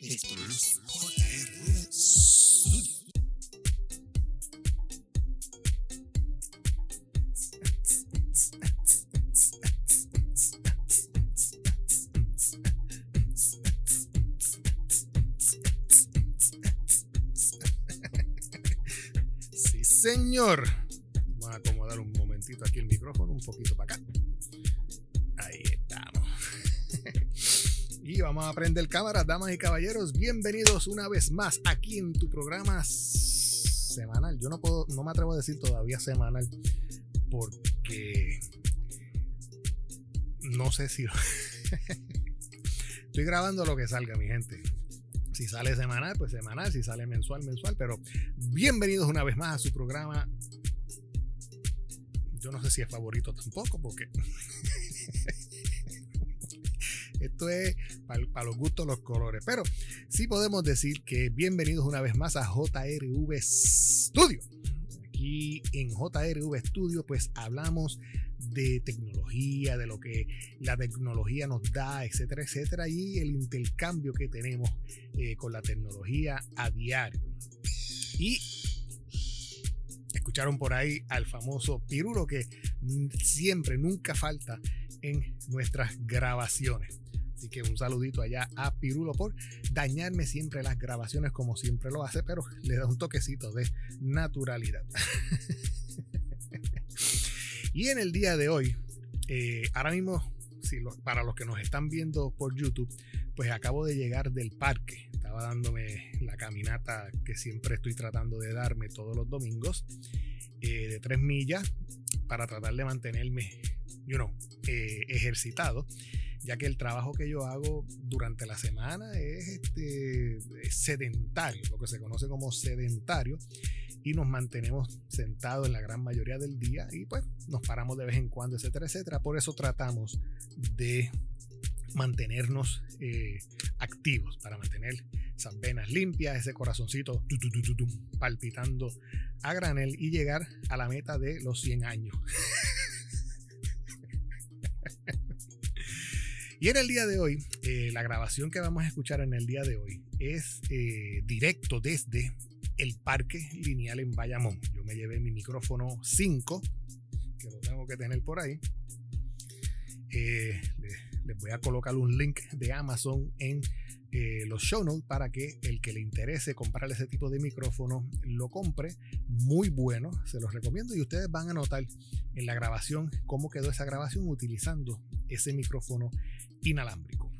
Esto es JR Studio. Sí, señor. Vamos a acomodar un momentito aquí el micrófono, un poquito para acá. Y vamos a prender cámaras, damas y caballeros. Bienvenidos una vez más aquí en tu programa semanal. Yo no puedo, no me atrevo a decir todavía semanal porque no sé si estoy grabando lo que salga, mi gente. Si sale semanal, pues semanal. Si sale mensual, mensual. Pero bienvenidos una vez más a su programa. Yo no sé si es favorito tampoco, porque esto es para los gustos, los colores. Pero sí podemos decir que bienvenidos una vez más a JRV Studio. Aquí en JRV Studio, pues hablamos de tecnología, de lo que la tecnología nos da, etcétera, etcétera, y el intercambio que tenemos eh, con la tecnología a diario. Y escucharon por ahí al famoso Pirulo que siempre, nunca falta en nuestras grabaciones. Así que un saludito allá a Pirulo por dañarme siempre las grabaciones como siempre lo hace, pero le da un toquecito de naturalidad. y en el día de hoy, eh, ahora mismo, si lo, para los que nos están viendo por YouTube, pues acabo de llegar del parque. Estaba dándome la caminata que siempre estoy tratando de darme todos los domingos, eh, de tres millas, para tratar de mantenerme, you know, eh, ejercitado ya que el trabajo que yo hago durante la semana es, este, es sedentario, lo que se conoce como sedentario, y nos mantenemos sentados en la gran mayoría del día y pues nos paramos de vez en cuando, etcétera, etcétera. Por eso tratamos de mantenernos eh, activos, para mantener esas venas limpias, ese corazoncito palpitando a granel y llegar a la meta de los 100 años. Y en el día de hoy, eh, la grabación que vamos a escuchar en el día de hoy es eh, directo desde el Parque Lineal en Bayamón. Yo me llevé mi micrófono 5, que lo tengo que tener por ahí. Eh, les, voy a colocar un link de Amazon en eh, los show notes para que el que le interese comprar ese tipo de micrófono lo compre. Muy bueno, se los recomiendo y ustedes van a notar en la grabación cómo quedó esa grabación utilizando ese micrófono inalámbrico.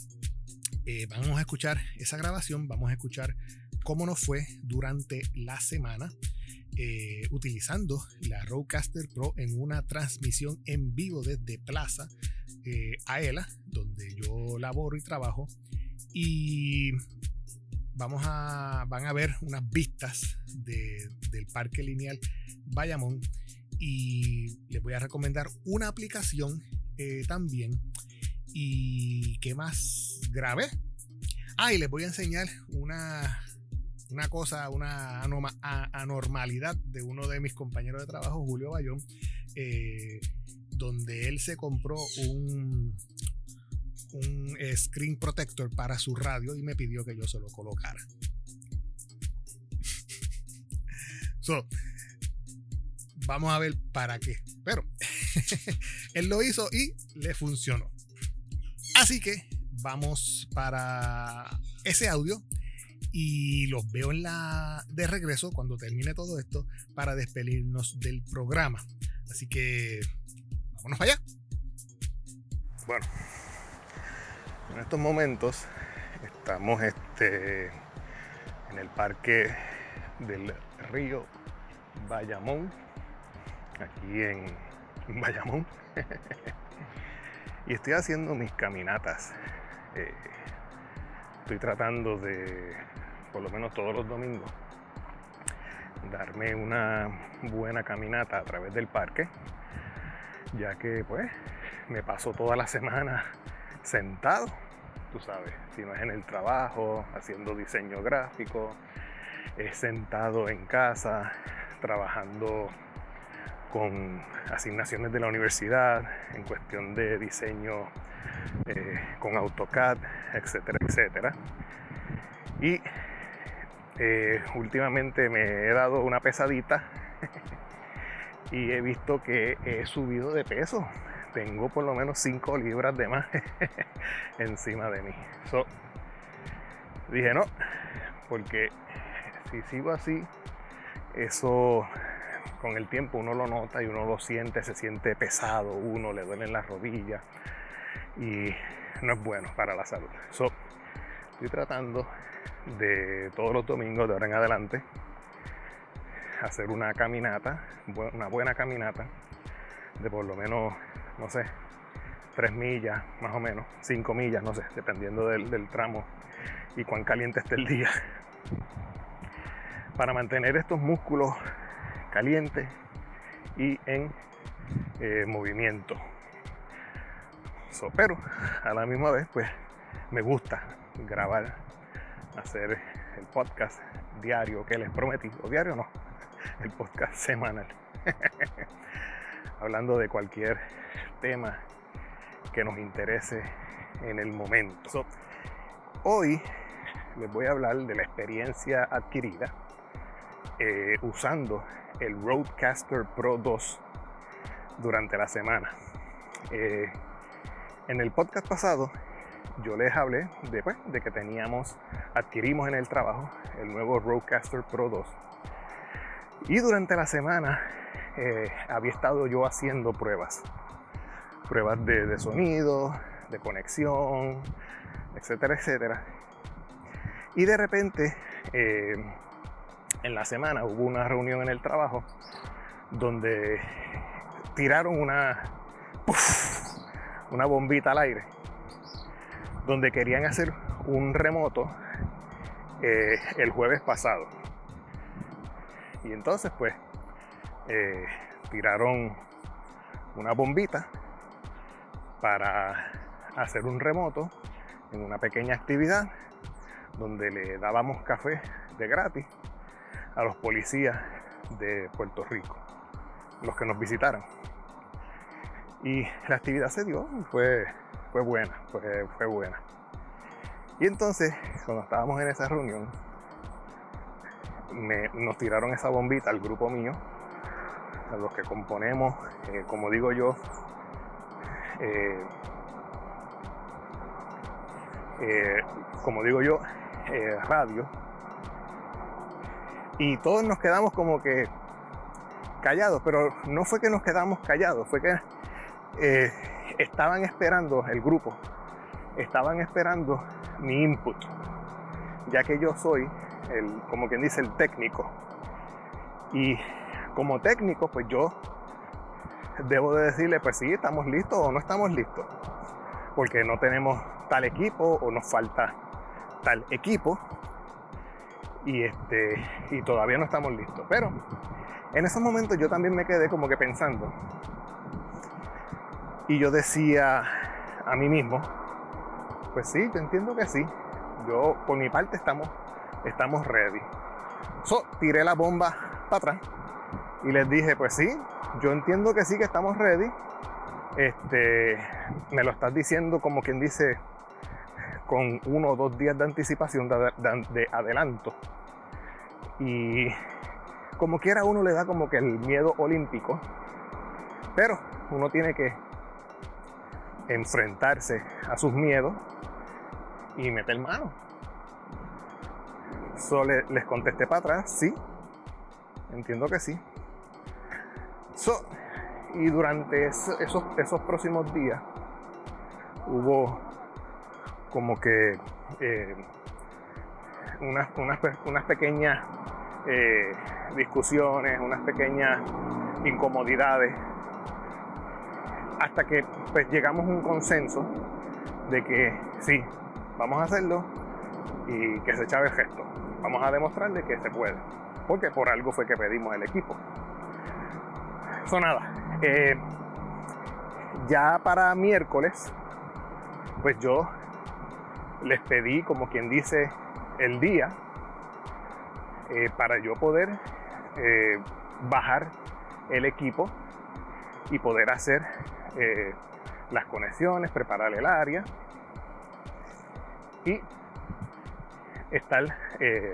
Eh, vamos a escuchar esa grabación, vamos a escuchar cómo nos fue durante la semana eh, utilizando la Rodecaster Pro en una transmisión en vivo desde Plaza eh, Aela, donde yo laboro y trabajo. Y vamos a, van a ver unas vistas de, del Parque Lineal Bayamón y les voy a recomendar una aplicación eh, también ¿Y qué más grabé? Ah, y les voy a enseñar una, una cosa, una anormalidad de uno de mis compañeros de trabajo, Julio Bayón, eh, donde él se compró un, un screen protector para su radio y me pidió que yo se lo colocara. so, vamos a ver para qué. Pero él lo hizo y le funcionó. Así que vamos para ese audio y los veo en la de regreso cuando termine todo esto para despedirnos del programa. Así que vámonos allá. Bueno, en estos momentos estamos este, en el parque del río Bayamón, aquí en Bayamón. y estoy haciendo mis caminatas. Eh, estoy tratando de, por lo menos todos los domingos, darme una buena caminata a través del parque, ya que pues me paso toda la semana sentado, tú sabes, si no es en el trabajo, haciendo diseño gráfico, es sentado en casa, trabajando con asignaciones de la universidad en cuestión de diseño eh, con AutoCAD, etcétera, etcétera. Y eh, últimamente me he dado una pesadita y he visto que he subido de peso. Tengo por lo menos 5 libras de más encima de mí. dije no, porque si sigo así, eso con el tiempo uno lo nota y uno lo siente, se siente pesado, uno le duelen las rodillas y no es bueno para la salud. estoy tratando de todos los domingos de ahora en adelante hacer una caminata, una buena caminata de por lo menos, no sé, 3 millas, más o menos, 5 millas, no sé, dependiendo del, del tramo y cuán caliente esté el día. Para mantener estos músculos calientes y en eh, movimiento. pero a la misma vez, pues me gusta grabar, hacer el podcast diario que les prometí, o diario no, el podcast semanal, hablando de cualquier tema que nos interese en el momento. hoy les voy a hablar de la experiencia adquirida eh, usando el Roadcaster Pro 2 durante la semana. Eh, en el podcast pasado yo les hablé de, pues, de que teníamos, adquirimos en el trabajo el nuevo Roadcaster Pro 2. Y durante la semana eh, había estado yo haciendo pruebas. Pruebas de, sonido, de conexión, etcétera, etcétera. Y de repente eh, en la semana hubo una reunión en el trabajo donde tiraron una, una bombita al aire, donde querían hacer un remoto eh, el jueves pasado. Y entonces pues eh, tiraron una bombita para hacer un remoto en una pequeña actividad donde le dábamos café de gratis a los policías de Puerto Rico, los que nos visitaron. Y la actividad se dio, fue, fue buena, fue, fue buena. Y entonces, cuando estábamos en esa reunión, nos tiraron esa bombita al grupo mío, los que componemos, eh, como digo yo, eh, eh, como digo yo, radio, y todos nos quedamos como que callados, pero no fue que nos quedamos callados, fue que estaban esperando el grupo, estaban esperando mi input, ya que yo soy, el, como quien dice, el técnico. Y como técnico, pues yo debo de decirle, pues sí, estamos listos o no estamos listos, porque no tenemos tal equipo o nos falta tal equipo y, este, y todavía no estamos listos. Pero en esos momentos yo también me quedé como que pensando. Y yo decía a mí mismo, pues sí, yo entiendo que sí. Yo por mi parte estamos, estamos ready. So, tiré la bomba para atrás y les dije, pues sí, yo entiendo que sí que estamos ready. Este, me lo estás diciendo como quien dice con uno o dos días de anticipación, de, adelanto. Y como quiera uno le da como que el miedo olímpico, pero uno tiene que enfrentarse a sus miedos y meter mano. solo les contesté para atrás, sí, entiendo que sí. Y durante esos, próximos días hubo como que eh, unas, pequeñas eh, discusiones, unas pequeñas incomodidades, hasta que pues llegamos a un consenso de que sí, vamos a hacerlo y que se echa el gesto. Vamos a demostrarle que se puede, porque por algo fue que pedimos el equipo. Eso nada. Eh, ya para miércoles, pues yo les pedí, como quien dice, el día eh, para yo poder eh, bajar el equipo y poder hacer las conexiones, preparar el área. Y estar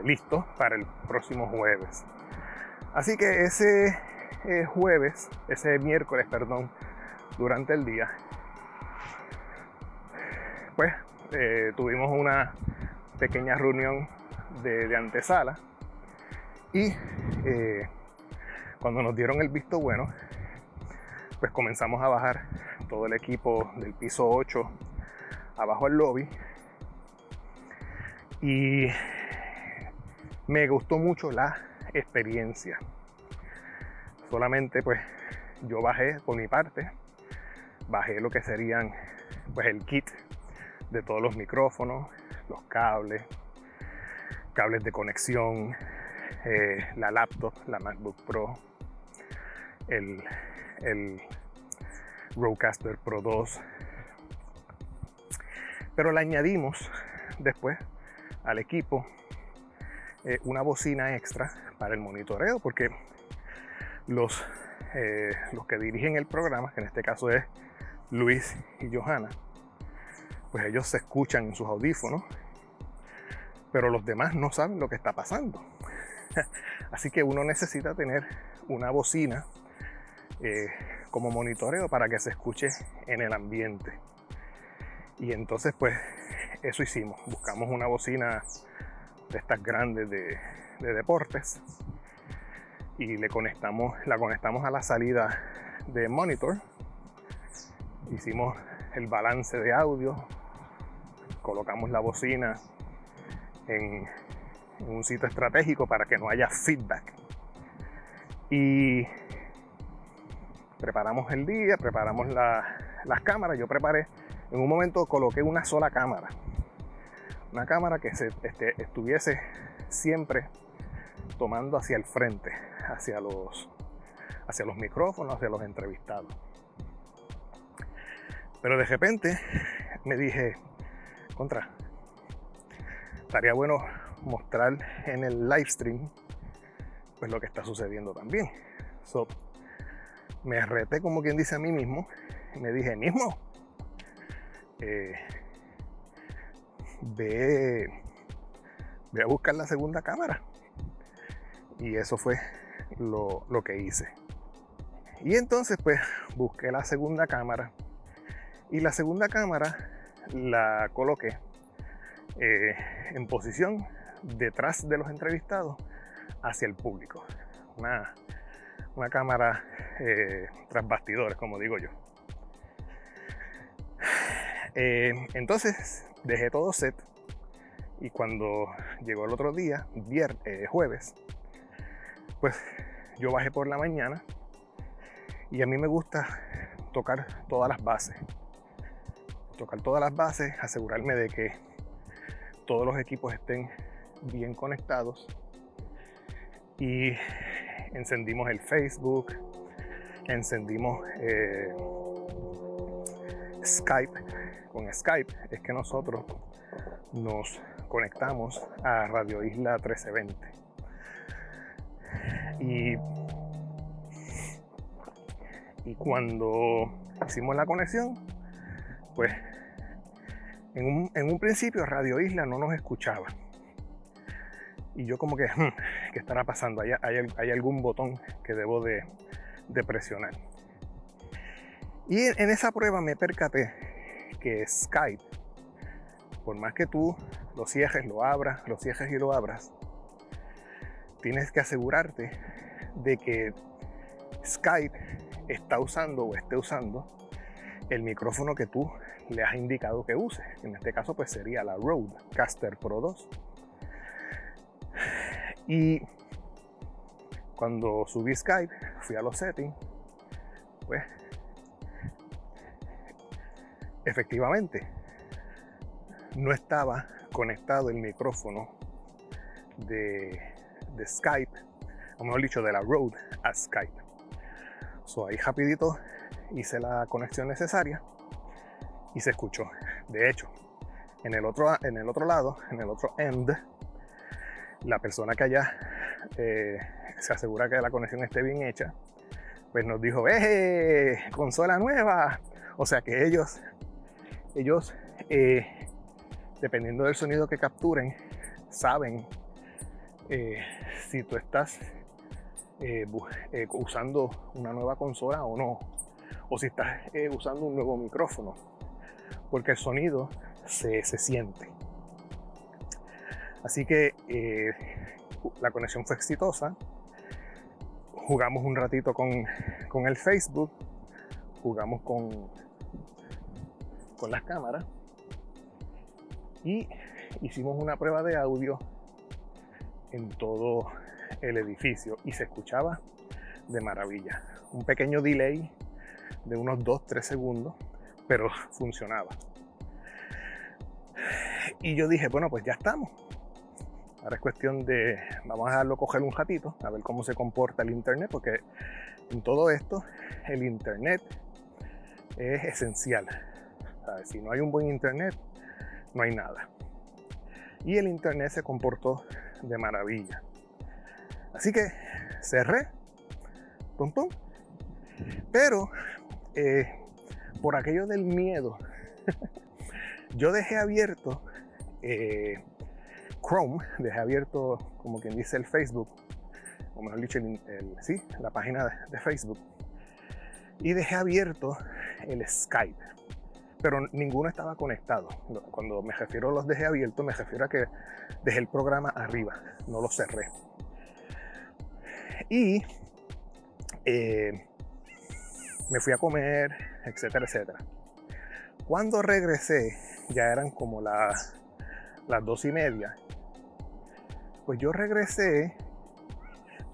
listos para el próximo jueves. Así que ese eh, jueves, ese miércoles, perdón, durante el día, pues eh, tuvimos una pequeña reunión de, antesala y eh, cuando nos dieron el visto bueno, pues comenzamos a bajar todo el equipo del piso 8 abajo al lobby y me gustó mucho la experiencia. Solamente pues yo bajé por mi parte, bajé lo que serían pues el kit de todos los micrófonos, los cables, cables de conexión, eh, la laptop, la MacBook Pro, el, el Rodecaster Pro 2. Pero le añadimos después al equipo eh, una bocina extra para el monitoreo, porque los, eh, los que dirigen el programa, que en este caso es Luis y Johanna, pues ellos se escuchan en sus audífonos, pero los demás no saben lo que está pasando. Así que uno necesita tener una bocina eh, como monitoreo para que se escuche en el ambiente. Y entonces pues eso hicimos. Buscamos una bocina de estas grandes de, de deportes y le conectamos, la conectamos a la salida de monitor. Hicimos el balance de audio, colocamos la bocina en, un sitio estratégico para que no haya feedback. Y preparamos el día, preparamos las cámaras. Yo preparé, en un momento coloqué una sola cámara. Una cámara que se, este, estuviese siempre tomando hacia el frente, hacia los, hacia los micrófonos, hacia los entrevistados. Pero de repente me dije, contra. Estaría bueno mostrar en el live stream pues lo que está sucediendo también. So, me reté como quien dice a mí mismo y me dije mismo eh, ve ve a buscar la segunda cámara y eso fue lo, lo que hice y entonces pues busqué la segunda cámara y la segunda cámara la coloqué eh, en posición detrás de los entrevistados hacia el público. Una, una cámara eh, tras bastidores, como digo yo. Eh, entonces dejé todo set y cuando llegó el otro día, viernes, jueves, pues yo bajé por la mañana y a mí me gusta tocar todas las bases tocar todas las bases, asegurarme de que todos los equipos estén bien conectados y encendimos el Facebook, encendimos eh, Skype. Con Skype es que nosotros nos conectamos a Radio Isla 1320. Y, cuando hicimos la conexión, pues en un, principio Radio Isla no nos escuchaba. Y yo como que, hmm, ¿qué estará pasando? ¿Hay, hay, algún botón que debo de, presionar? Y en, esa prueba me percaté que Skype, por más que tú lo cierres, lo abras, lo cierres y lo abras, tienes que asegurarte de que Skype está usando o esté usando el micrófono que tú le has indicado que use. En este caso pues sería la Rodecaster Pro 2. Y cuando subí Skype, fui a los settings, pues efectivamente no estaba conectado el micrófono de, de Skype, o mejor dicho, de la Rode a Skype. So ahí rapidito hice la conexión necesaria y se escuchó. De hecho, en el otro, en el otro lado, en el otro end, la persona que allá eh, se asegura que la conexión esté bien hecha, pues nos dijo, ¡eh! Consola nueva. O sea que ellos, ellos, eh, dependiendo del sonido que capturen, saben eh, si tú estás eh, eh, usando una nueva consola o no, o si estás usando un nuevo micrófono, porque el sonido se, se siente. Así que la conexión fue exitosa. Jugamos un ratito con, con el Facebook, jugamos con, con las cámaras y hicimos una prueba de audio en todo el edificio y se escuchaba de maravilla. Un pequeño delay de unos 2-3 segundos, pero funcionaba. Y yo dije, bueno, pues ya estamos. Ahora es cuestión de, vamos a dejarlo coger un ratito, a ver cómo se comporta el Internet, porque en todo esto el Internet es esencial. Si no hay un buen Internet, no hay nada. Y el Internet se comportó de maravilla. Así que cerré, pum pum. Pero eh, por aquello del miedo, yo dejé abierto eh, Chrome, dejé abierto, como quien dice, el Facebook, o mejor dicho, sí, la página de Facebook, y dejé abierto el Skype pero ninguno estaba conectado. Cuando me refiero a los dejé abiertos, me refiero a que dejé el programa arriba, no lo cerré. Y eh, me fui a comer, etcétera, etcétera. Cuando regresé, ya eran como las dos y media. Pues yo regresé,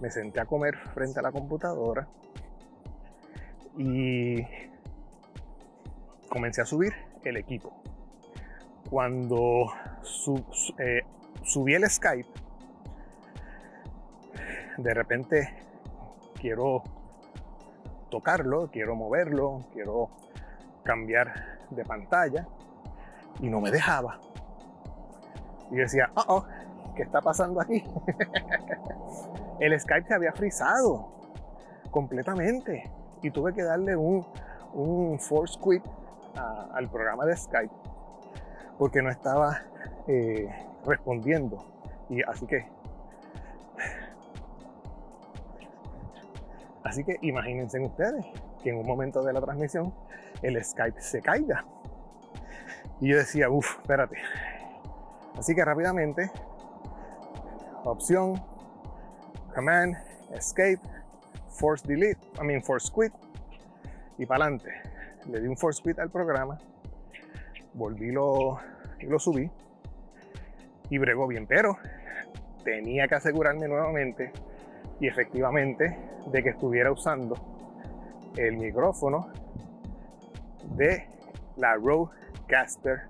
me senté a comer frente a la computadora y comencé a subir el equipo. Cuando eh, subí el Skype, de repente quiero tocarlo, quiero moverlo, quiero cambiar de pantalla y no me dejaba. Y decía, oh, oh ¿qué está pasando aquí? el Skype se había frizado completamente y tuve que darle un, un force quit al programa de Skype porque no estaba eh, respondiendo. Y así que. Así que imagínense ustedes que en un momento de la transmisión el Skype se caiga. Y yo decía, uff, espérate. Así que rápidamente, opción, command, escape, force delete, I mean force quit y para adelante le di un force quit al programa, volví lo, y lo subí y bregó bien, pero tenía que asegurarme nuevamente y efectivamente de que estuviera usando el micrófono de la Rodecaster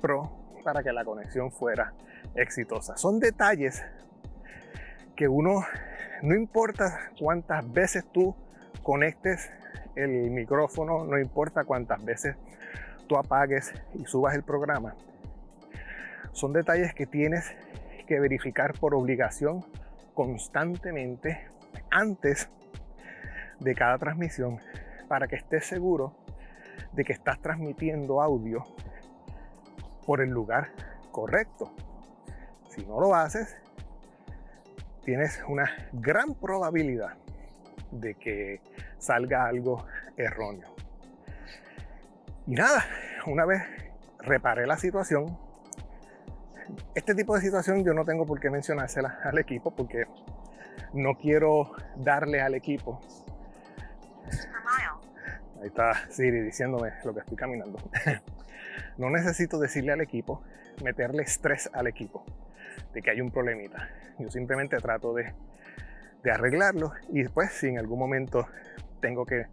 Pro para que la conexión fuera exitosa. Son detalles que uno, no importa cuántas veces tú conectes el micrófono, no importa cuántas veces tú apagues y subas el programa. Son detalles que tienes que verificar por obligación constantemente antes de cada transmisión para que estés seguro de que estás transmitiendo audio por el lugar correcto. Si no lo haces, tienes una gran probabilidad de que salga algo erróneo. Y nada, una vez reparé la situación, este tipo de situación yo no tengo por qué mencionársela al equipo porque no quiero darle al equipo. Ahí está Siri diciéndome lo que estoy caminando. no necesito decirle al equipo, meterle estrés al equipo de que hay un problemita. Yo simplemente trato de de arreglarlo y después si en algún momento tengo que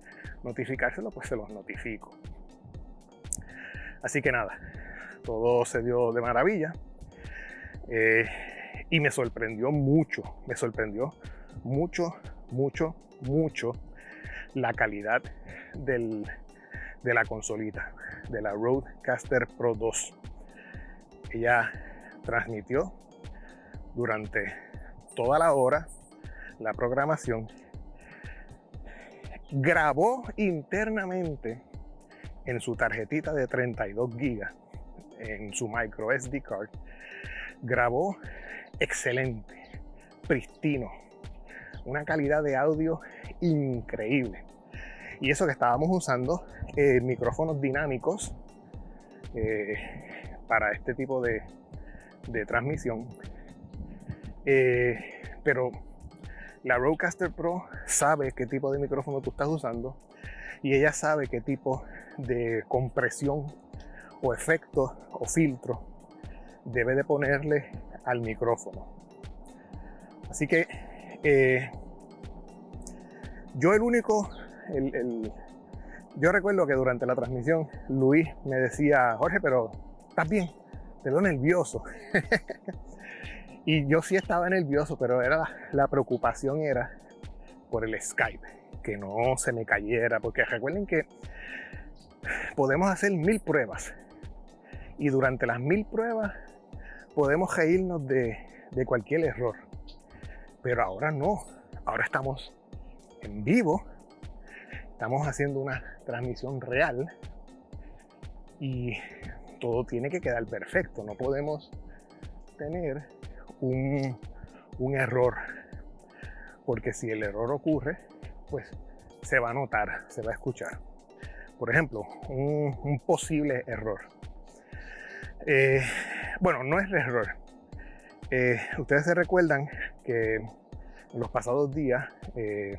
notificárselo, pues se los notifico. Así que nada, todo se dio de maravilla eh, y me sorprendió mucho, me sorprendió mucho, mucho, mucho la calidad del, de la consolita, de la Rodecaster Pro 2. Ella transmitió durante toda la hora la programación, grabó internamente en su tarjetita de 32 gigas, en su micro SD card, grabó excelente, pristino, una calidad de audio increíble. Y eso que estábamos usando eh, micrófonos dinámicos eh, para este tipo de, transmisión. Eh, pero la Rodecaster Pro sabe qué tipo de micrófono tú estás usando y ella sabe qué tipo de compresión o efecto o filtro debe de ponerle al micrófono. Así que eh, yo el único, yo recuerdo que durante la transmisión Luis me decía, Jorge, pero estás bien, te veo nervioso. y yo sí estaba nervioso, pero era la preocupación era por el Skype, que no se me cayera, porque recuerden que podemos hacer mil pruebas. Y durante las mil pruebas podemos reírnos de, cualquier error. Pero ahora no, ahora estamos en vivo, estamos haciendo una transmisión real. Y todo tiene que quedar perfecto, no podemos tener un, un error, porque si el error ocurre, pues se va a notar, se va a escuchar. Por ejemplo, un, posible error. Eh, bueno, no es error. Eh, ustedes se recuerdan que en los pasados días eh,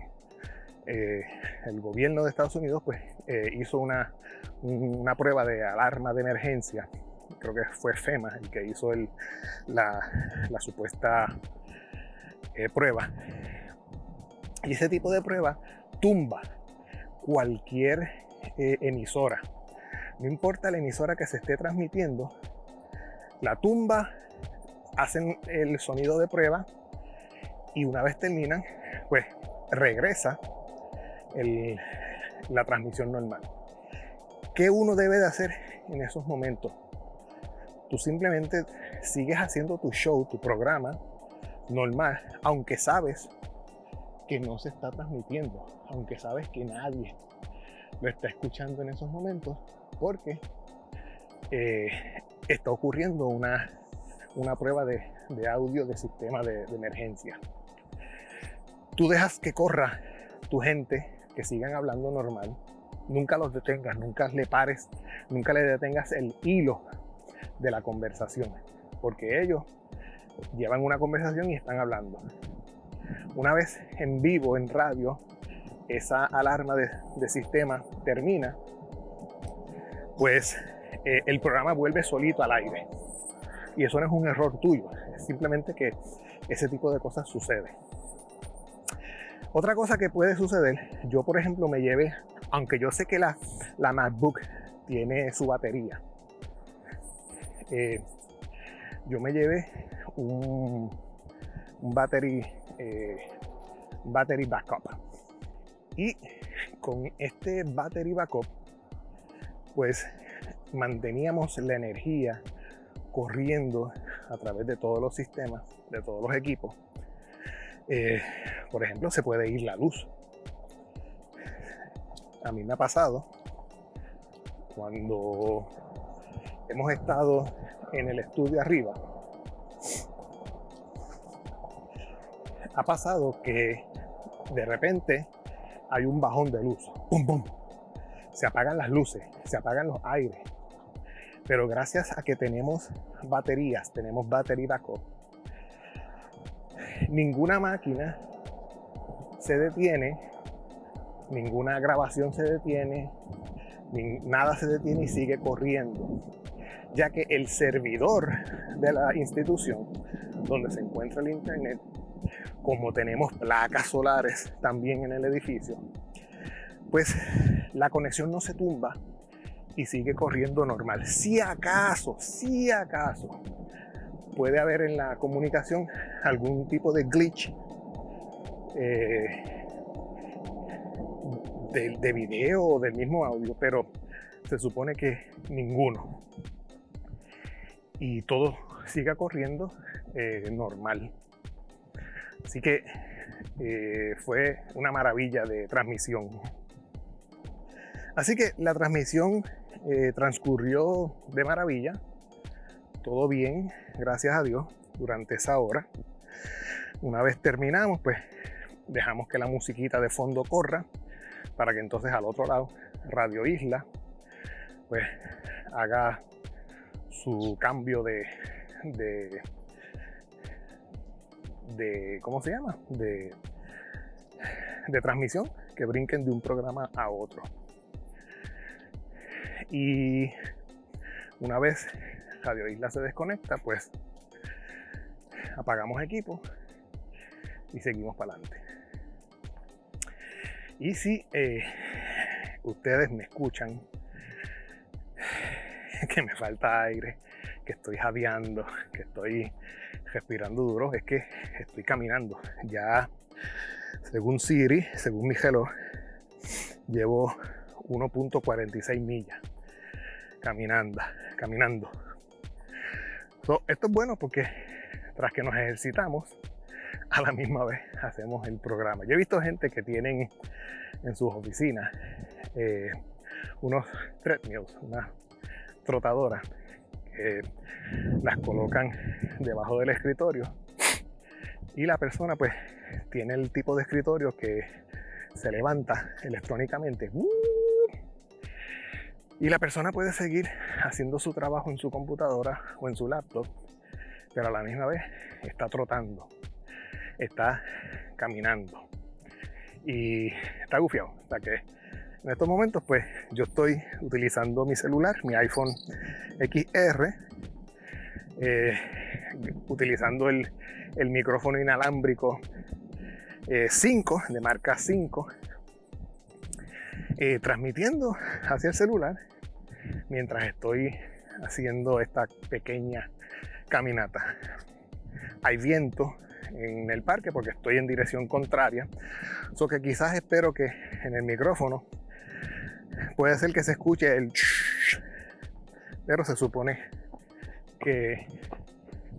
el gobierno de Estados Unidos pues, hizo una, una, prueba de alarma de emergencia. Creo que fue FEMA el que hizo la, la, supuesta prueba. Y ese tipo de prueba tumba cualquier emisora. No importa la emisora que se esté transmitiendo, la tumba, hacen el sonido de prueba y una vez terminan, pues regresa la transmisión normal. ¿Qué uno debe de hacer en esos momentos? Tú simplemente sigues haciendo tu show, tu programa normal, aunque sabes que no se está transmitiendo, aunque sabes que nadie lo está escuchando en esos momentos, porque eh, está ocurriendo una, una prueba de, audio de sistema de, de, emergencia. Tú dejas que corra tu gente, que sigan hablando normal, nunca los detengas, nunca le pares, nunca le detengas el hilo de la conversación, porque ellos llevan una conversación y están hablando. Una vez en vivo, en radio, esa alarma de, sistema termina, pues eh, el programa vuelve solito al aire. Y eso no es un error tuyo, es simplemente que ese tipo de cosas sucede. Otra cosa que puede suceder, yo por ejemplo me llevé, aunque yo sé que la MacBook tiene su batería, eh, yo me llevé un, un battery, eh, battery backup. Y con este battery backup, pues manteníamos la energía corriendo a través de todos los sistemas, de todos los equipos. Eh, por ejemplo, se puede ir la luz. A mí me ha pasado cuando hemos estado en el estudio arriba. Ha pasado que de repente hay un bajón de luz. ¡Pum, pum! Se apagan las luces, se apagan los aires, pero gracias a que tenemos baterías, tenemos battery backup, ninguna máquina se detiene, ninguna grabación se detiene, nada se detiene y sigue corriendo, ya que el servidor de la institución donde se encuentra el internet, como tenemos placas solares también en el edificio, pues la conexión no se tumba y sigue corriendo normal. Si acaso, si acaso puede haber en la comunicación algún tipo de glitch eh, de, de, video o del mismo audio, pero se supone que ninguno. Y todo siga corriendo eh, normal. Así que eh, fue una maravilla de transmisión. Así que la transmisión eh, transcurrió de maravilla, todo bien, gracias a Dios. durante esa hora. Una vez terminamos, pues dejamos que la musiquita de fondo corra para que entonces al otro lado Radio Isla pues haga su cambio de, de, ¿cómo se llama? De, de transmisión, que brinquen de un programa a otro. Y una vez Radio Isla se desconecta, pues apagamos equipo y seguimos para adelante. Y si eh, ustedes me escuchan que me falta aire, que estoy jadeando, que estoy respirando duro, es que estoy caminando. Ya, según Siri, según mi reloj, llevo 1.46 millas caminando, caminando. esto es bueno porque tras que nos ejercitamos, a la misma vez hacemos el programa. Yo he visto gente que tienen en sus oficinas eh, unos treadmills, unas trotadoras, que las colocan debajo del escritorio y la persona pues tiene el tipo de escritorio que se levanta electrónicamente y la persona puede seguir haciendo su trabajo en su computadora o en su laptop pero a la misma vez está trotando está caminando y está gufiado. O sea que en estos momentos, pues yo estoy utilizando mi celular, mi iPhone XR, eh, utilizando el, micrófono inalámbrico 5 eh, de marca 5, eh, transmitiendo hacia el celular mientras estoy haciendo esta pequeña caminata. Hay viento, en el parque porque estoy en dirección contraria. So que quizás espero que en el micrófono puede ser que se escuche el pero se supone que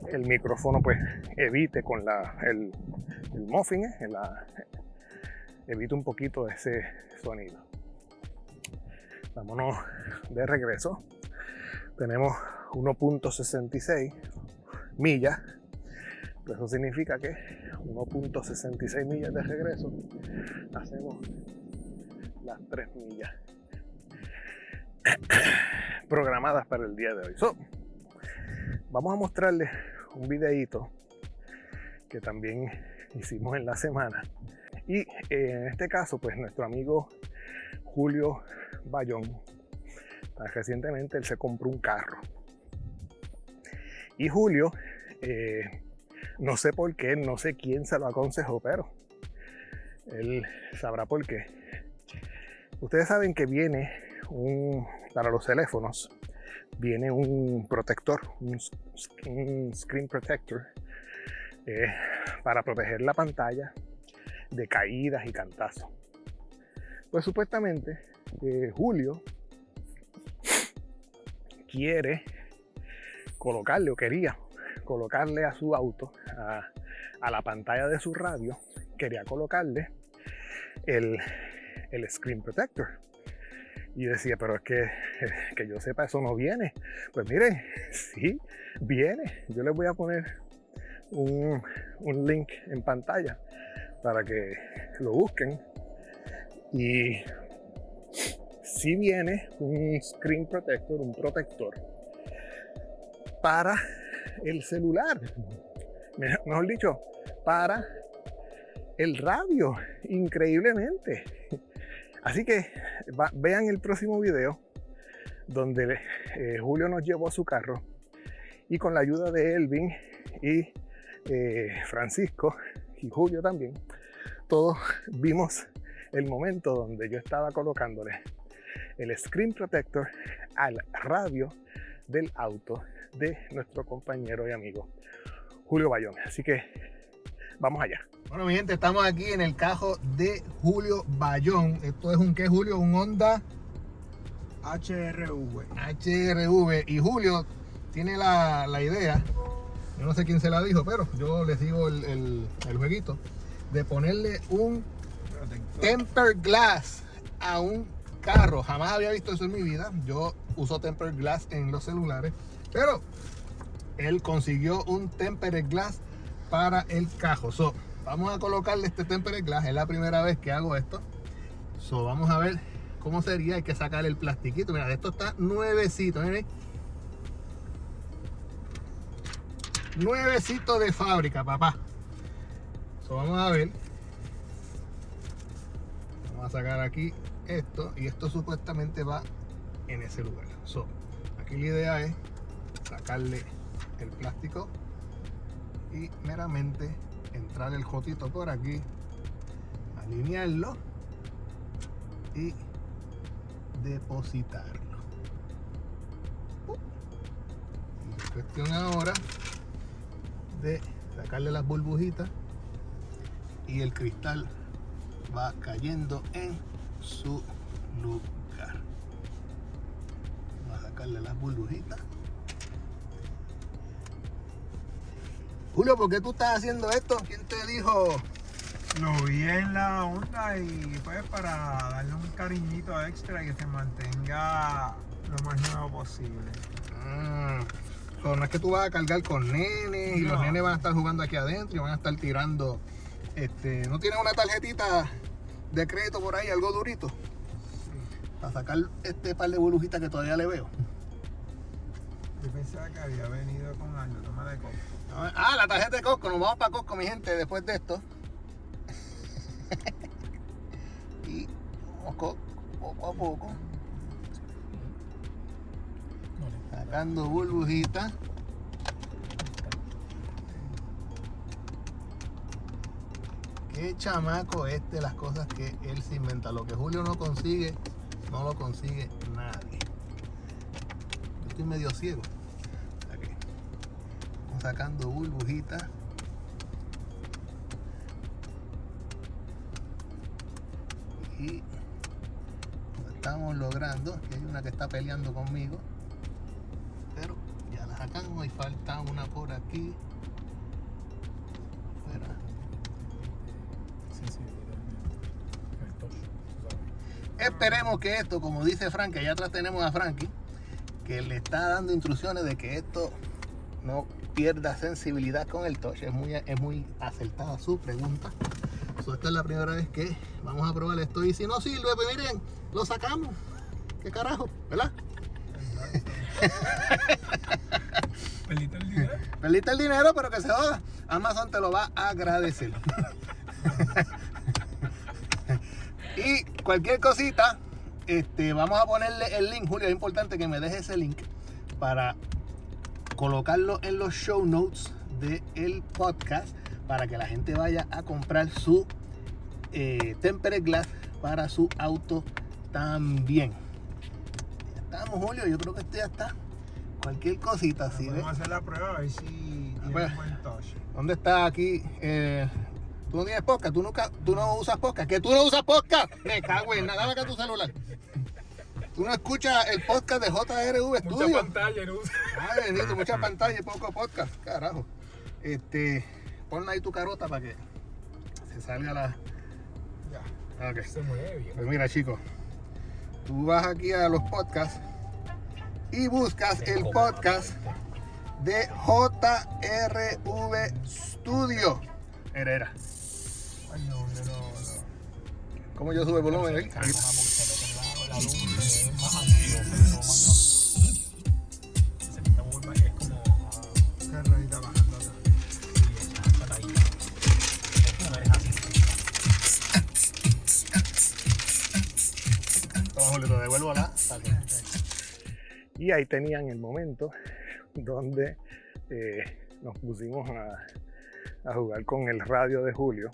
el micrófono pues evite con la, el, el muffin, eh, evite un poquito ese sonido. Vámonos de regreso. Tenemos 1.66 millas eso significa que 1.66 millas de regreso hacemos las 3 millas programadas para el día de hoy. vamos a mostrarles un videito que también hicimos en la semana. Y eh, en este caso, pues nuestro amigo Julio Bayón, recientemente él se compró un carro. Y Julio eh, no sé por qué, no sé quién se lo aconsejó, pero él sabrá por qué. Ustedes saben que viene para los teléfonos, viene un protector, un, screen protector, eh, para proteger la pantalla de caídas y cantazos. Pues supuestamente eh, Julio quiere colocarle o quería colocarle a su auto, a, la pantalla de su radio, quería colocarle el screen protector. Y decía, pero es que, que yo sepa, eso no viene. Pues miren, sí, viene. Yo les voy a poner un, un link en pantalla para que lo busquen. Y si viene un screen protector, un protector para el celular, mejor dicho, para el radio, increíblemente. Así que vean el próximo video donde eh, Julio nos llevó a su carro y con la ayuda de Elvin y eh, Francisco y Julio también, todos vimos el momento donde yo estaba colocándole el screen protector al radio del auto de nuestro compañero y amigo Julio Bayón. Así que vamos allá. Bueno, mi gente, estamos aquí en el cajo de Julio Bayón. Esto es un qué, Julio, un Honda HRV. HRV. Y Julio tiene la, idea, yo no sé quién se la dijo, pero yo les digo el, el jueguito, de ponerle un temper glass a un carro. Jamás había visto eso en mi vida. Yo uso temper glass en los celulares. Pero él consiguió un tempered glass para el cajo. So, vamos a colocarle este tempered. Es la primera vez que hago esto. So, vamos a ver cómo sería. Hay que sacar el plastiquito. Mira, esto está nuevecito. Miren. Nuevecito de fábrica, papá. So, vamos a ver. Vamos a sacar aquí esto. Y esto supuestamente va en ese lugar. So, aquí la idea es sacarle el plástico y meramente entrar el jotito por aquí, alinearlo y depositarlo. Es cuestión ahora de sacarle las burbujitas y el cristal va cayendo en su lugar. Vamos a sacarle las burbujitas. Julio, ¿por qué tú estás haciendo esto? ¿Quién te dijo? Lo vi en la onda y pues para darle un cariñito extra y que se mantenga lo más nuevo posible. Mm, so, no es que tú vas a cargar con nenes y los nenes van a estar jugando aquí adentro y van a estar tirando. Este, ¿No tienes una tarjetita de crédito por ahí, algo durito? Para sacar este par de burbujitas que todavía le veo. Yo pensaba que había venido con algo, toma de copa. Ah, la tarjeta de Costco. Nos vamos para Costco, mi gente, después de esto. y vamos co- poco a poco. Sacando burbujitas. Qué chamaco este, las cosas que él se inventa. Lo que Julio no consigue, no lo consigue nadie. Estoy medio ciego. Aquí. Sacando burbujitas. Y lo estamos logrando. Aquí hay una que está peleando conmigo. Pero ya la sacamos y falta una por aquí. Fuera. Esperemos que esto, como dice Frank, que allá atrás tenemos a Frankie, que le está dando instrucciones de que esto no pierda sensibilidad con el touch. Es muy, es muy acertada su pregunta. So, esta es la primera vez que vamos a probar esto. Y si no sirve, pues miren, lo sacamos. ¿Qué carajo? ¿Verdad? ¿Perdiste el dinero? Perdiste el dinero, pero que se joda. Amazon te lo va a agradecer. y cualquier cosita, este, vamos a ponerle el link, Julio. Es importante que me dejes ese link para colocarlo en los show notes del podcast para que la gente vaya a comprar su eh, tempered glass para su auto también. Ya estamos, Julio. Yo creo que esto ya está. Cualquier cosita, si ves. Vamos a hacer la prueba a ver si tiene Pues. un buen touch. ¿Dónde está aquí? Eh, tú no tienes podcast, tú, nunca, tú no usas podcast. ¿Que tú no usas podcast? Me cago en nada, acá tu celular. Tú no escuchas el podcast de JRV Mucha Studio. pantalla, no usa. Ay, bendito, mucha pantalla y poco podcast. Carajo. Este, pon ahí tu carota para que se salga la. Ya, Ok. se mueve bien. Pues mira, chicos, tú vas aquí a los podcasts y buscas el podcast de JRV Studio. Herrera. ¿Cómo yo sube el volumen atrás. Y ahí tenían el momento donde eh, nos pusimos a jugar con el radio de Julio.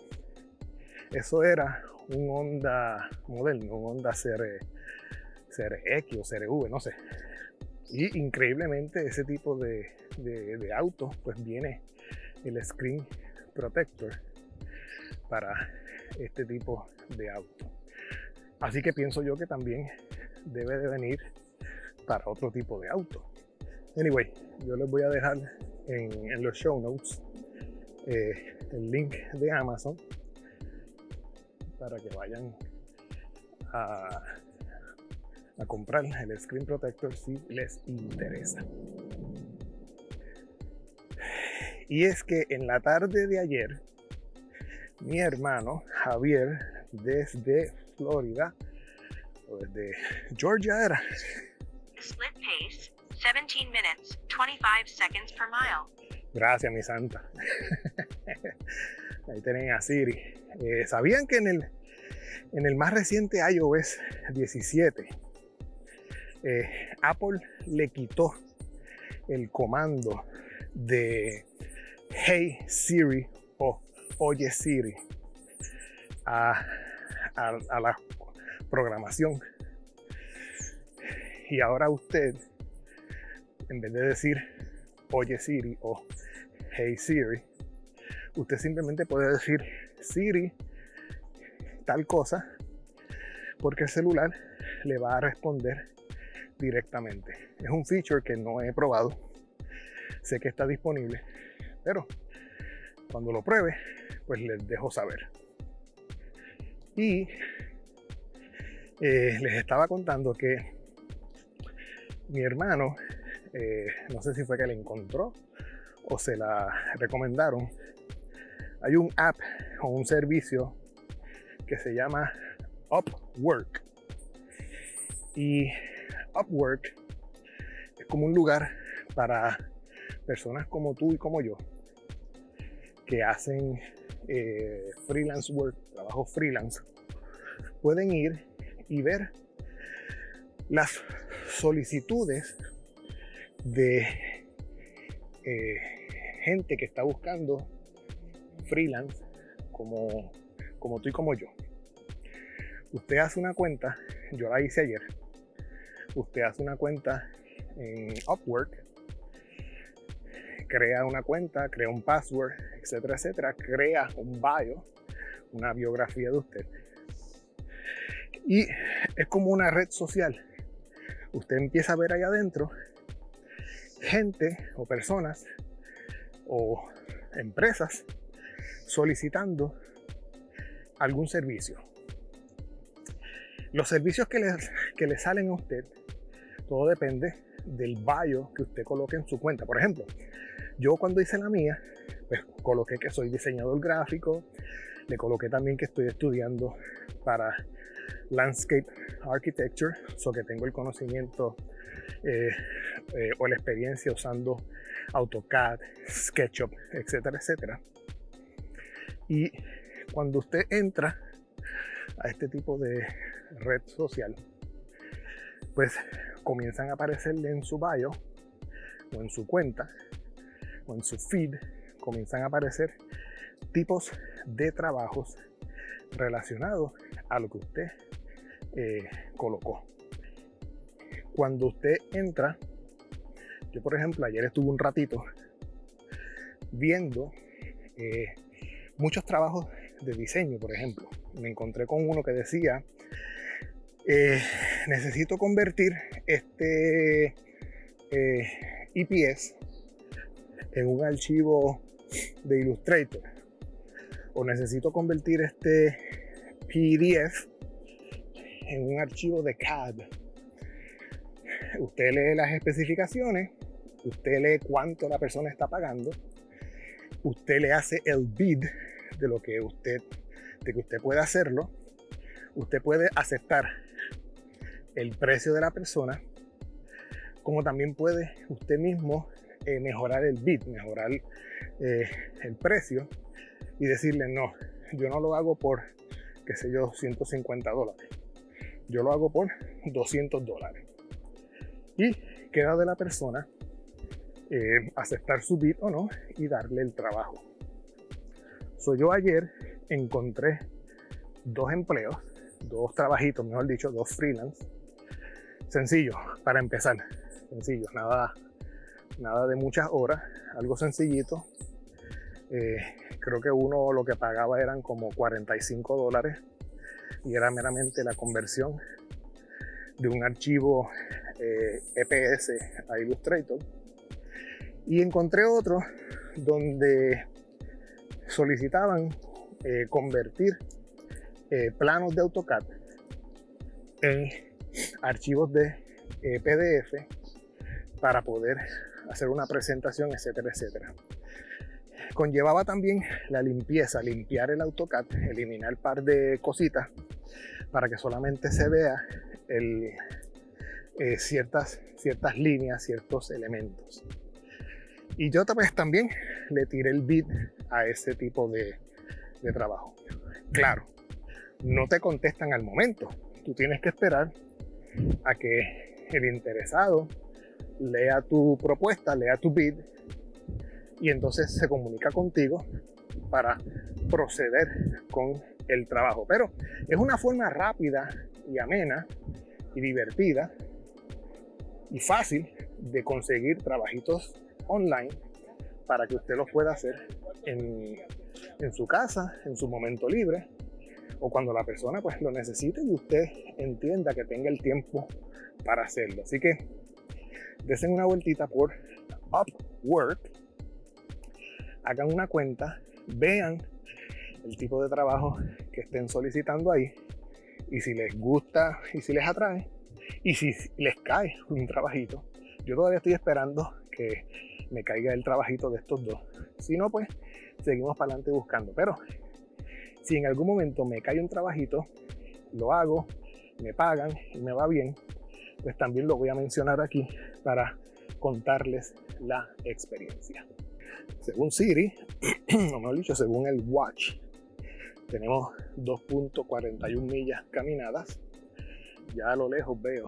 Eso era un Honda moderno, un Honda CR, CRX o CRV, no sé. Y increíblemente ese tipo de, de, de auto pues viene el screen protector para este tipo de auto. Así que pienso yo que también debe de venir para otro tipo de auto. Anyway, yo les voy a dejar en, los show notes eh, el link de Amazon para que vayan a, a comprar el screen protector si les interesa. Y es que en la tarde de ayer, mi hermano Javier, desde Florida, o desde Georgia era, Split pace, 17 minutes, 25 seconds per mile. Gracias, mi santa. Ahí tienen a Siri. Eh, ¿Sabían que en el, en el más reciente iOS 17, eh, Apple le quitó el comando de Hey Siri o Oye Siri a, a- a la programación? Y ahora usted, en vez de decir Oye Siri o Hey Siri, usted simplemente puede decir Siri tal cosa porque el celular le va a responder directamente. Es un feature que no he probado, sé que está disponible, pero cuando lo pruebe, pues les dejo saber. Y eh, les estaba contando que mi hermano, eh, no sé si fue que la encontró o se la recomendaron. Hay un app o un servicio que se llama Upwork. Y Upwork es como un lugar para personas como tú y como yo que hacen eh, freelance work, trabajo freelance. Pueden ir y ver las solicitudes de eh, gente que está buscando freelance como, como tú y como yo. Usted hace una cuenta, yo la hice ayer. Usted hace una cuenta en Upwork, crea una cuenta, crea un password, etcétera, etcétera, crea un bio, una biografía de usted. Y es como una red social. Usted empieza a ver ahí adentro gente o personas o empresas solicitando algún servicio. Los servicios que le, que le salen a usted, todo depende del bio que usted coloque en su cuenta. Por ejemplo, yo cuando hice la mía, pues coloqué que soy diseñador gráfico, le coloqué también que estoy estudiando para landscape architecture, so que tengo el conocimiento eh, eh, o la experiencia usando AutoCAD, SketchUp, etcétera, etcétera. Y cuando usted entra a este tipo de red social, pues comienzan a aparecerle en su bio o en su cuenta o en su feed, comienzan a aparecer tipos de trabajos relacionados a lo que usted eh, colocó. Cuando usted entra, yo por ejemplo ayer estuve un ratito viendo eh, muchos trabajos de diseño, por ejemplo. Me encontré con uno que decía, eh, necesito convertir este eh, EPS en un archivo de Illustrator. O necesito convertir este PDF en un archivo de CAD. Usted lee las especificaciones, usted lee cuánto la persona está pagando, usted le hace el bid de lo que usted, de que usted puede hacerlo, usted puede aceptar el precio de la persona, como también puede usted mismo eh, mejorar el bid, mejorar eh, el precio y decirle no, yo no lo hago por, qué sé yo, 150 dólares, yo lo hago por 200 dólares. Y queda de la persona eh, aceptar su bid o no y darle el trabajo. So, yo ayer encontré dos empleos, dos trabajitos, mejor dicho, dos freelance. Sencillo, para empezar. Sencillo, nada, nada de muchas horas, algo sencillito. Eh, creo que uno lo que pagaba eran como 45 dólares y era meramente la conversión de un archivo eh, EPS a Illustrator. Y encontré otro donde solicitaban eh, convertir eh, planos de AutoCAD en archivos de eh, PDF para poder hacer una presentación, etcétera, etcétera. conllevaba también la limpieza, limpiar el AutoCAD, eliminar un par de cositas para que solamente se vea el, ciertas, ciertas líneas, ciertos elementos. Y yo tal vez también le tiré el beat a ese tipo de, de trabajo. Claro, no te contestan al momento. Tú tienes que esperar a que el interesado lea tu propuesta, lea tu bid y entonces se comunica contigo para proceder con el trabajo. Pero es una forma rápida y amena y divertida y fácil de conseguir trabajitos online para que usted los pueda hacer en, su casa, en su momento libre o cuando la persona pues lo necesite y usted entienda que tenga el tiempo para hacerlo. Así que desen una vueltita por Upwork, hagan una cuenta, vean el tipo de trabajo que estén solicitando ahí y si les gusta y si les atrae y si les cae un trabajito. Yo todavía estoy esperando que me caiga el trabajito de estos dos. Si no, pues seguimos para adelante buscando. Pero si en algún momento me cae un trabajito, lo hago, me pagan y me va bien, pues también lo voy a mencionar aquí para contarles la experiencia. Según Siri, o mejor dicho, según el Watch, tenemos 2.41 millas caminadas. Ya a lo lejos veo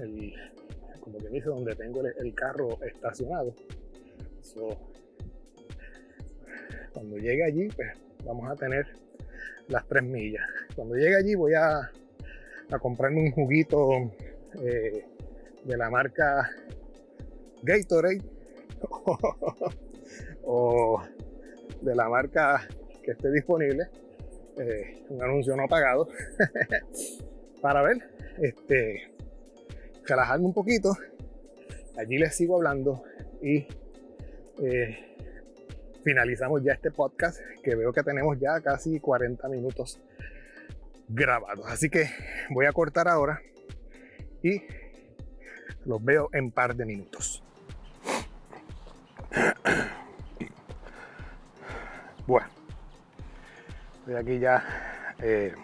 el, como que dice, donde tengo el, carro estacionado. cuando llegue allí, pues vamos a tener las 3 millas. Cuando llegue allí voy a, a comprarme un juguito eh, de la marca Gatorade o de la marca que esté disponible, eh, un anuncio no pagado, para ver, este, relajarme un poquito. Allí les sigo hablando y eh, finalizamos ya este podcast que veo que tenemos ya casi 40 minutos grabados. Así que voy a cortar ahora y los veo en par de minutos. Bueno, estoy aquí ya eh,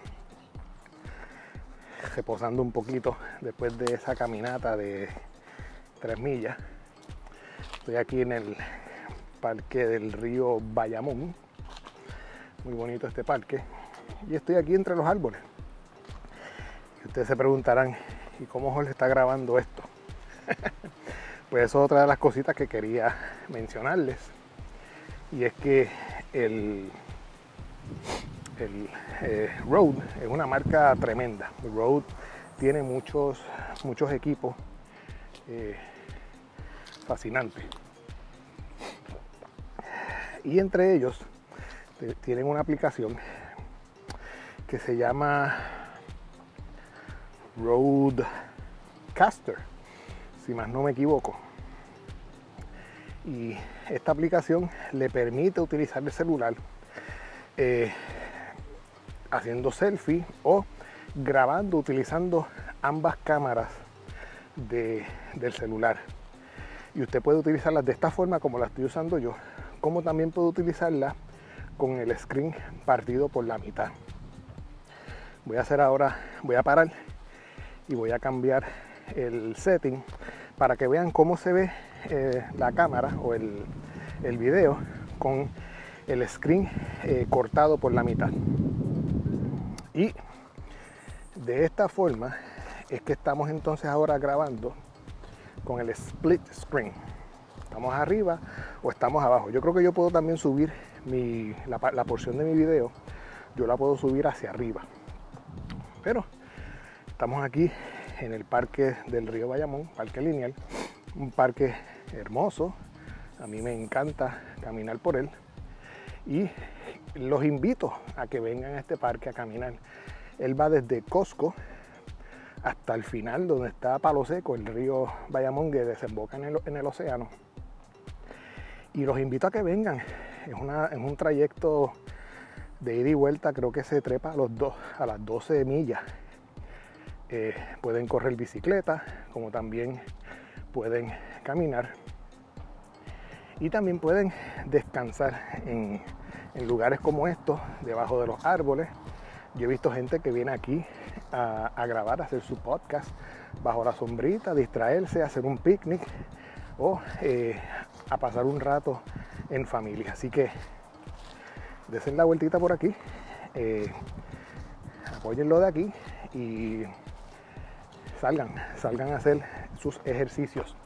reposando un poquito después de esa caminata de tres millas. Estoy aquí en el parque del río Bayamón. Muy bonito este parque. Y estoy aquí entre los árboles. Y ustedes se preguntarán, ¿y cómo Jorge está grabando esto? pues eso es otra de las cositas que quería mencionarles. Y es que el, el eh, Rode es una marca tremenda. Rode tiene muchos, muchos equipos eh, fascinantes. Y entre ellos tienen una aplicación que se llama Roadcaster, si más no me equivoco. Y esta aplicación le permite utilizar el celular eh, haciendo selfie o grabando utilizando ambas cámaras del celular. Y usted puede utilizarlas de esta forma como la estoy usando yo, como también puede utilizarla con el screen partido por la mitad. Voy a hacer ahora, voy a parar y voy a cambiar el setting para que vean cómo se ve eh, la cámara o el, el, video con el screen eh, cortado por la mitad. Y de esta forma es que estamos entonces ahora grabando con el split screen. Estamos arriba o estamos abajo. Yo creo que yo puedo también subir mi, la, la porción de mi video, yo la puedo subir hacia arriba. Pero estamos aquí en el parque del río Bayamón, parque lineal, un parque hermoso, a mí me encanta caminar por él y los invito a que vengan a este parque a caminar. Él va desde Costco hasta el final donde está Palo Seco, el río Bayamón que desemboca en el, océano. Y los invito a que vengan. Es, una, es un trayecto de ida y vuelta, creo que se trepa a, los a las 12 millas eh, pueden correr bicicleta, como también pueden caminar. Y también pueden descansar en, en lugares como estos, debajo de los árboles. Yo he visto gente que viene aquí a, a grabar, a hacer su podcast bajo la sombrita, distraerse, hacer un picnic o eh, a pasar un rato en familia. Así que desen la vueltita por aquí, eh, apóyenlo de aquí y salgan, salgan a hacer sus ejercicios.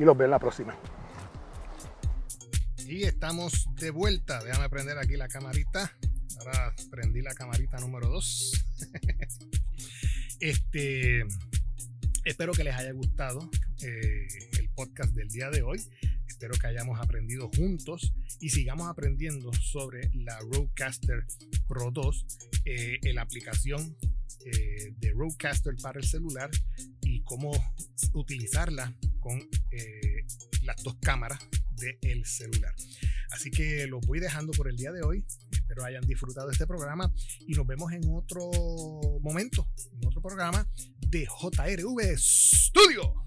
Y los veo en la próxima. Y estamos de vuelta. Déjame prender aquí la camarita. Ahora prendí la camarita número 2. este, espero que les haya gustado eh, el podcast del día de hoy. Espero que hayamos aprendido juntos y sigamos aprendiendo sobre la Rodecaster Pro 2, eh, la aplicación eh, de Rodecaster para el celular y cómo utilizarla con eh, las dos cámaras del celular. Así que los voy dejando por el día de hoy. Espero hayan disfrutado este programa y nos vemos en otro momento, en otro programa de JRV Studio.